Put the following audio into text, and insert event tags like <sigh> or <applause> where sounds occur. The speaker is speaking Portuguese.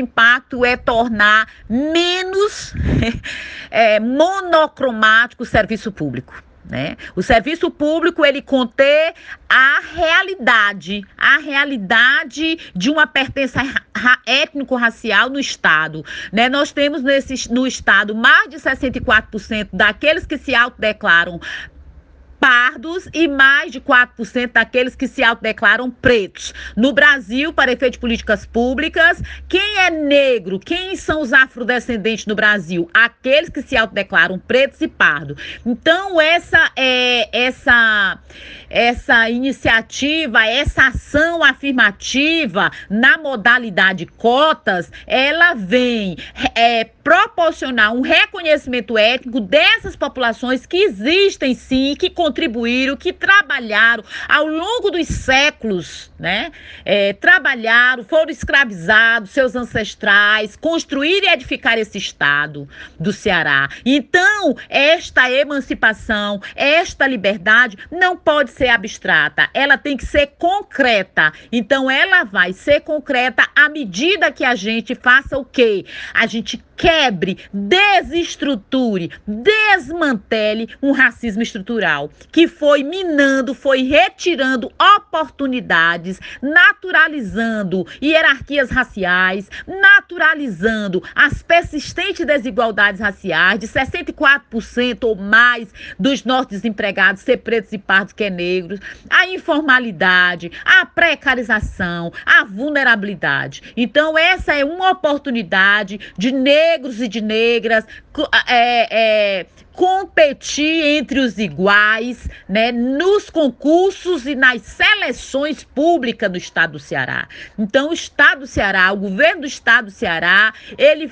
impacto é tornar menos <laughs> é, monocromático o serviço público. Né? O serviço público ele conter a realidade, a realidade de uma pertença étnico-racial no Estado. Né? Nós temos nesse, no Estado mais de 64% daqueles que se autodeclaram pardos e mais de 4% daqueles que se autodeclaram pretos. No Brasil, para efeito de políticas públicas, quem é negro, quem são os afrodescendentes no Brasil? Aqueles que se autodeclaram pretos e pardos. Então, essa é essa essa iniciativa, essa ação afirmativa na modalidade cotas, ela vem é, proporcionar um reconhecimento étnico dessas populações que existem sim, que contribuíram, que trabalharam ao longo dos séculos, né? É, trabalharam, foram escravizados, seus ancestrais, construir e edificar esse estado do Ceará. Então, esta emancipação, esta liberdade não pode ser abstrata, ela tem que ser concreta. Então, ela vai ser concreta à medida que a gente faça o quê? A gente quebre, desestruture, desmantele um racismo estrutural que foi minando, foi retirando oportunidades, naturalizando hierarquias raciais, naturalizando as persistentes desigualdades raciais de 64% ou mais dos nossos desempregados ser pretos e pardos que é negros, a informalidade, a precarização, a vulnerabilidade. Então essa é uma oportunidade de negros negros e de negras, é, é, competir entre os iguais, né, nos concursos e nas seleções públicas do estado do Ceará. Então, o estado do Ceará, o governo do estado do Ceará, ele